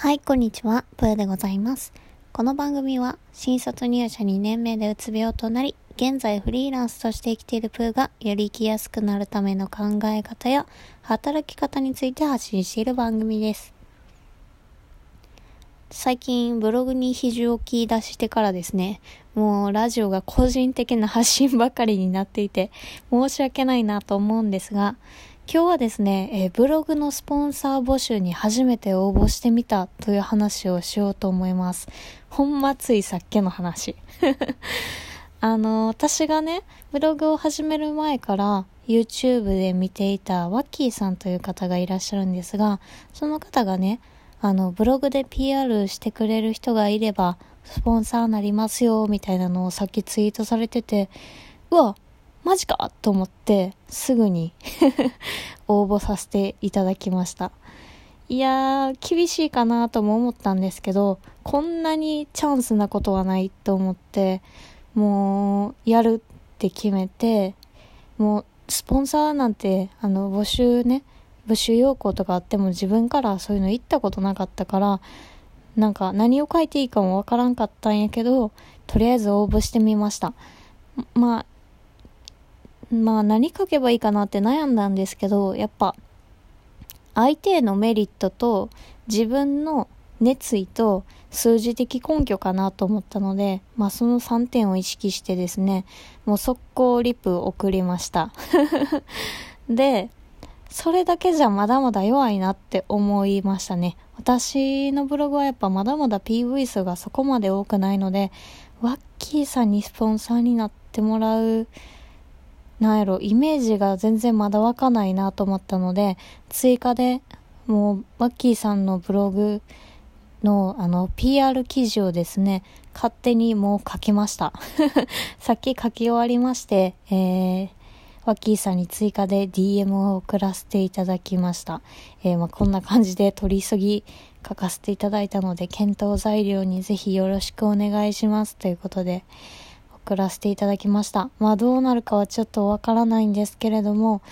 はい、こんにちは。プーでございます。この番組は、新卒入社2年目でうつ病となり、現在フリーランスとして生きているプーが、より生きやすくなるための考え方や、働き方について発信している番組です。最近、ブログに肘をき出してからですね、もうラジオが個人的な発信ばかりになっていて、申し訳ないなと思うんですが、今日はですね、えー、ブログのスポンサー募集に初めて応募してみたという話をしようと思います。ほんまついさっきの話。あの、私がね、ブログを始める前から YouTube で見ていたワッキーさんという方がいらっしゃるんですが、その方がね、あの、ブログで PR してくれる人がいれば、スポンサーなりますよ、みたいなのをさっきツイートされてて、うわ、マジか？と思って、すぐに 応募させていただきました。いやー、厳しいかなとも思ったんですけど、こんなにチャンスなことはないと思って、もう、やるって決めて、もう、スポンサーなんて、あの、募集ね、募集要項とかあっても自分からそういうの言ったことなかったから、なんか何を書いていいかもわからんかったんやけど、とりあえず応募してみました。まあ、まあ何書けばいいかなって悩んだんですけど、やっぱ相手へのメリットと自分の熱意と数字的根拠かなと思ったので、まあその3点を意識してですね、もう速攻リプ送りました。で、それだけじゃまだまだ弱いなって思いましたね。私のブログはやっぱまだまだ PV 数がそこまで多くないので、ワッキーさんにスポンサーになってもらうなんやろ、イメージが全然まだ湧かないなと思ったので、追加で、もう、マッキーさんのブログの、あの、PR 記事をですね、勝手にもう書きました。さっき書き終わりまして、えー、ワッキーさんに追加で DM を送らせていただきました。えー、まあ、こんな感じで取り急ぎ書かせていただいたので、検討材料にぜひよろしくお願いします。ということで、送らせていただきました。まあどうなるかはちょっとわからないんですけれども、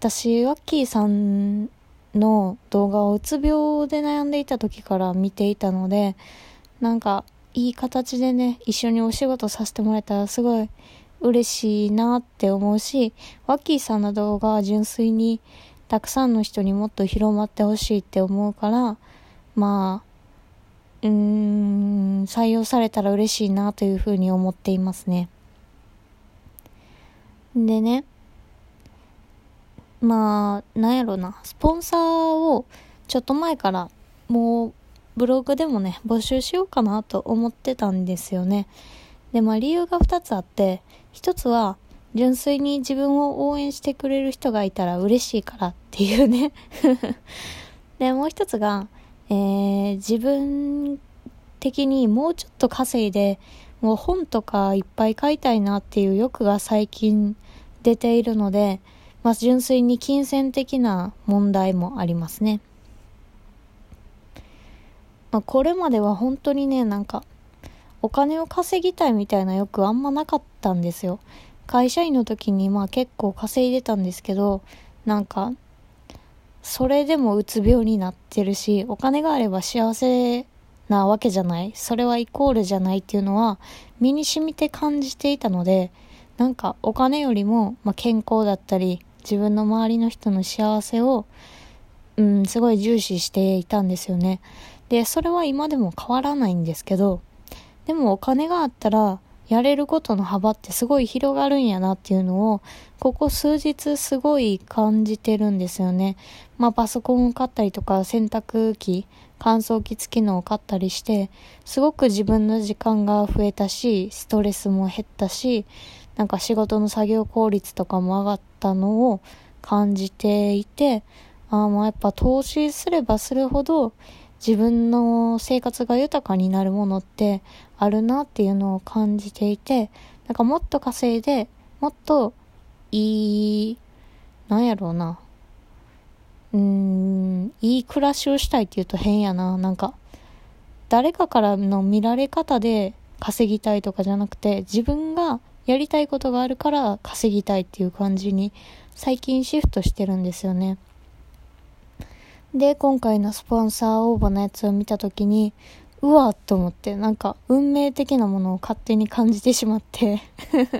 私、ワッキーさんの動画をうつ病で悩んでいた時から見ていたので、なんかいい形でね、一緒にお仕事させてもらえたらすごい嬉しいなって思うし、ワッキーさんの動画は純粋にたくさんの人にもっと広まってほしいって思うから、まあ、うーん、採用されたら嬉しいなというふうに思っていますね。でね、まあ、なんやろな、スポンサーをちょっと前からもうブログでもね、募集しようかなと思ってたんですよね。で、まあ理由が2つあって、1つは純粋に自分を応援してくれる人がいたら嬉しいからっていうね で、もう1つが、えー、自分的にもうちょっと稼いで、もう本とかいっぱい買いたいなっていう欲が最近出ているので、まあ、純粋に金銭的な問題もありますね。まあ、これまでは本当にね、なんか、お金を稼ぎたいみたいな欲あんまなかったんですよ。会社員の時にまあ結構稼いでたんですけど、なんか、それでもうつ病になってるし、お金があれば幸せなわけじゃない。それはイコールじゃないっていうのは、身に染みて感じていたので、なんかお金よりも、まあ、健康だったり、自分の周りの人の幸せを、うん、すごい重視していたんですよね。で、それは今でも変わらないんですけど、でもお金があったら、やれることの幅ってすごい広がるんやなっていうのを、ここ数日すごい感じてるんですよね。まあパソコンを買ったりとか洗濯機、乾燥機付きのを買ったりして、すごく自分の時間が増えたし、ストレスも減ったし、なんか仕事の作業効率とかも上がったのを感じていて、ああ、もうやっぱ投資すればするほど、自分の生活が豊かになるものってあるなっていうのを感じていて、なんかもっと稼いで、もっといい、なんやろうな。うーん、いい暮らしをしたいって言うと変やな。なんか、誰かからの見られ方で稼ぎたいとかじゃなくて、自分がやりたいことがあるから稼ぎたいっていう感じに最近シフトしてるんですよね。で、今回のスポンサー応募のやつを見たときに、うわっと思って、なんか運命的なものを勝手に感じてしまって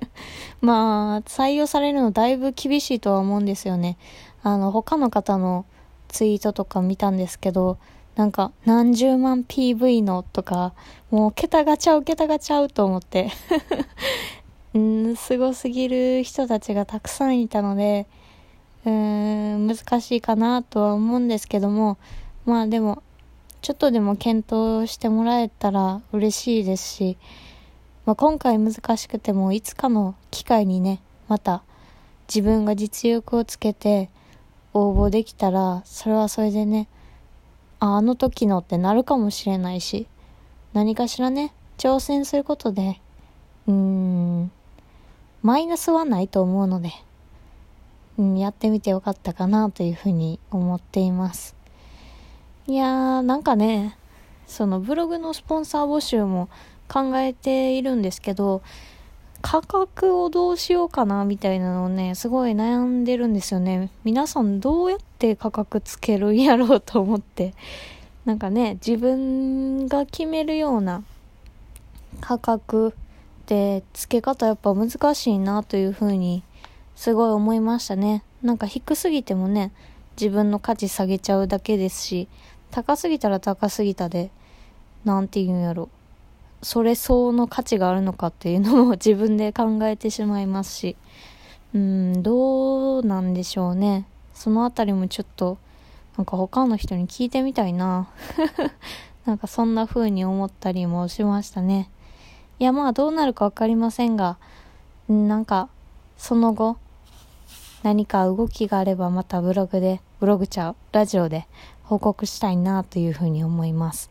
まあ、採用されるのだいぶ厳しいとは思うんですよね。あの、他の方のツイートとか見たんですけど、なんか何十万 PV のとか、もう桁がちゃう桁がちゃうと思って うん、すごすぎる人たちがたくさんいたので、うーん、難しいかなとは思うんですけども、まあでも、ちょっとでも検討してもらえたら嬉しいですし、まあ、今回難しくてもいつかの機会にね、また自分が実力をつけて応募できたら、それはそれでね、あ、あの時のってなるかもしれないし、何かしらね、挑戦することで、うーん、マイナスはないと思うので、うん、やってみてよかったかなというふうに思っています。いやー、なんかね、そのブログのスポンサー募集も考えているんですけど、価格をどうしようかなみたいなのをね、すごい悩んでるんですよね。皆さんどうやって価格つけるんやろうと思って。なんかね、自分が決めるような価格で付け方やっぱ難しいなというふうにすごい思いましたね。なんか低すぎてもね、自分の価値下げちゃうだけですし、高すぎたら高すぎたで、なんて言うんやろ。それ相応の価値があるのかっていうのも 自分で考えてしまいますし、うん、どうなんでしょうね。そのあたりもちょっと、なんか他の人に聞いてみたいな。なんかそんな風に思ったりもしましたね。いやまあどうなるかわかりませんが、なんかその後、何か動きがあればまたブログで、ブログちゃう、ラジオで報告したいなというふうに思います。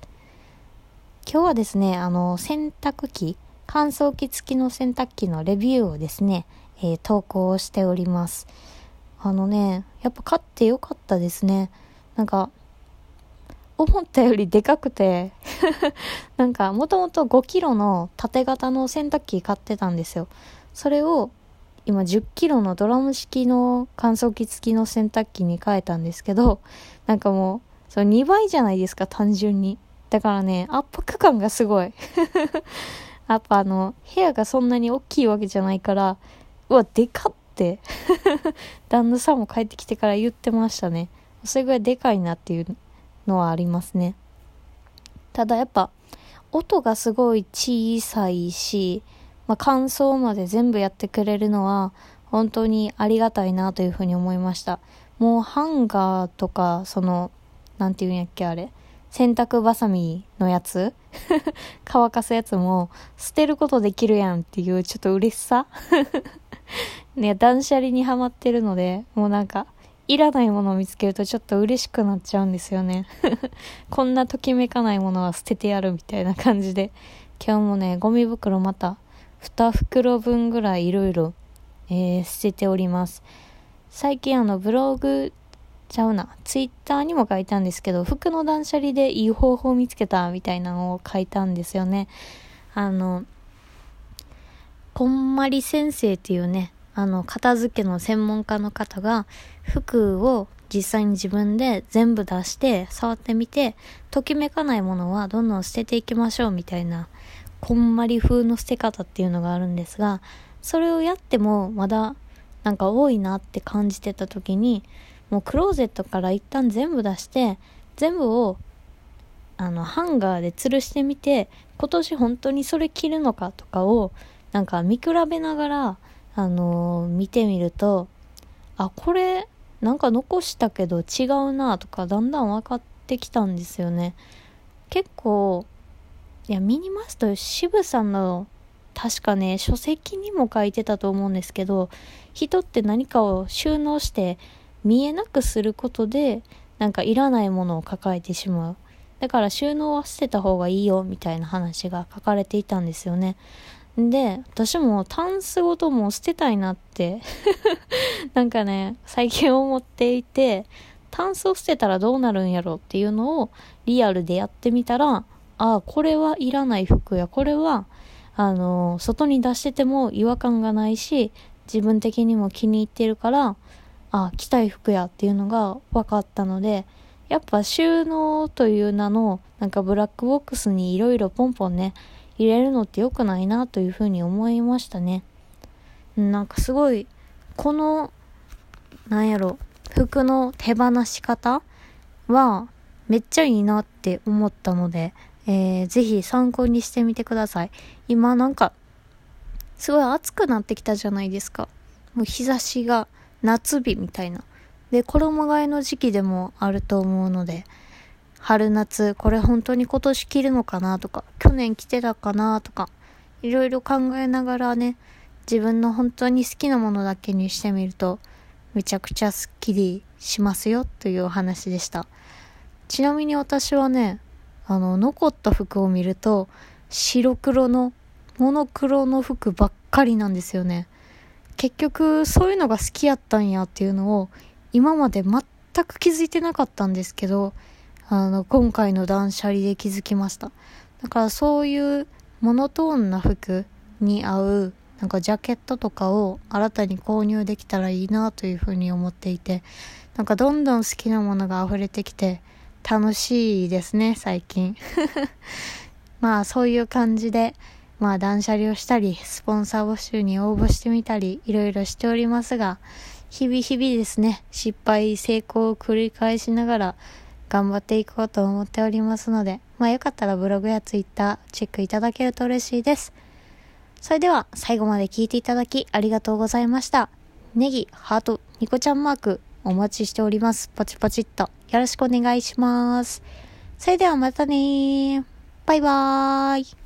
今日はですね、あの、洗濯機、乾燥機付きの洗濯機のレビューをですね、えー、投稿しております。あのね、やっぱ買ってよかったですね。なんか、思ったよりでかくて なんか、もともと5キロの縦型の洗濯機買ってたんですよ。それを今10キロのドラム式の乾燥機付きの洗濯機に変えたんですけど、なんかもう、そ2倍じゃないですか、単純に。だからね、圧迫感がすごい。やっぱあの、部屋がそんなに大きいわけじゃないから、うわ、でかって、旦那さんも帰ってきてから言ってましたね。それぐらいでかいなっていうのはありますね。ただやっぱ、音がすごい小さいし、まあ、乾燥まで全部やってくれるのは本当にありがたいなというふうに思いました。もうハンガーとか、その、なんていうんやっけあれ。洗濯バサミのやつ 乾かすやつも捨てることできるやんっていうちょっと嬉しさ ね、断捨離にはまってるので、もうなんか、いらないものを見つけるとちょっと嬉しくなっちゃうんですよね。こんなときめかないものは捨ててやるみたいな感じで、今日もね、ゴミ袋また2袋分ぐらいいろいろ、え捨てております。最近あのブログちゃうな、ツイッターにも書いたんですけど、服の断捨離でいい方法を見つけたみたいなのを書いたんですよね。あの、こんまり先生っていうね、あの、片付けの専門家の方が、服を実際に自分で全部出して触ってみて、ときめかないものはどんどん捨てていきましょうみたいなこんまり風の捨て方っていうのがあるんですが、それをやってもまだなんか多いなって感じてた時に、もうクローゼットから一旦全部出して、全部をあのハンガーで吊るしてみて、今年本当にそれ着るのかとかをなんか見比べながら、あのー、見てみると、あ、これなんか残したけど違うなとかだんだん分かってきたんですよね。結構いや、ミニマスト、渋さんの、確かね、書籍にも書いてたと思うんですけど、人って何かを収納して見えなくすることで、なんかいらないものを抱えてしまう。だから収納は捨てた方がいいよ、みたいな話が書かれていたんですよね。で、私もタンスごとも捨てたいなって なんかね、最近思っていて、タンスを捨てたらどうなるんやろっていうのをリアルでやってみたら、ああ、これはいらない服や、これは、あの、外に出してても違和感がないし、自分的にも気に入ってるから、あ、着たい服やっていうのが分かったので、やっぱ収納という名のなんかブラックボックスにいろいろポンポンね、入れるのって良くないなというふうに思いましたね。なんかすごい、この、なんやろ、服の手放し方はめっちゃいいなって思ったので、えー、ぜひ参考にしてみてください。今なんか、すごい暑くなってきたじゃないですか。もう日差しが夏日みたいな。で、衣替えの時期でもあると思うので、春夏、これ本当に今年着るのかなとか、去年着てたかなとか、いろいろ考えながらね、自分の本当に好きなものだけにしてみると、めちゃくちゃスッキリしますよというお話でした。ちなみに私はね、あの、残った服を見ると、白黒の、モノクロの服ばっかりなんですよね。結局、そういうのが好きやったんやっていうのを、今まで全く気づいてなかったんですけど、あの、今回の断捨離で気づきました。だからそういうモノトーンな服に合うなんかジャケットとかを新たに購入できたらいいなというふうに思っていて、なんかどんどん好きなものが溢れてきて楽しいですね、最近。まあそういう感じで、まあ断捨離をしたり、スポンサー募集に応募してみたり、いろいろしておりますが、日々日々ですね、失敗、成功を繰り返しながら頑張っていこうと思っておりますので、まあよかったらブログやツイッターチェックいただけると嬉しいです。それでは最後まで聞いていただきありがとうございました。ネギ、ハート、ニコちゃんマークお待ちしております。パチパチっとよろしくお願いします。それではまたねバイバーイ。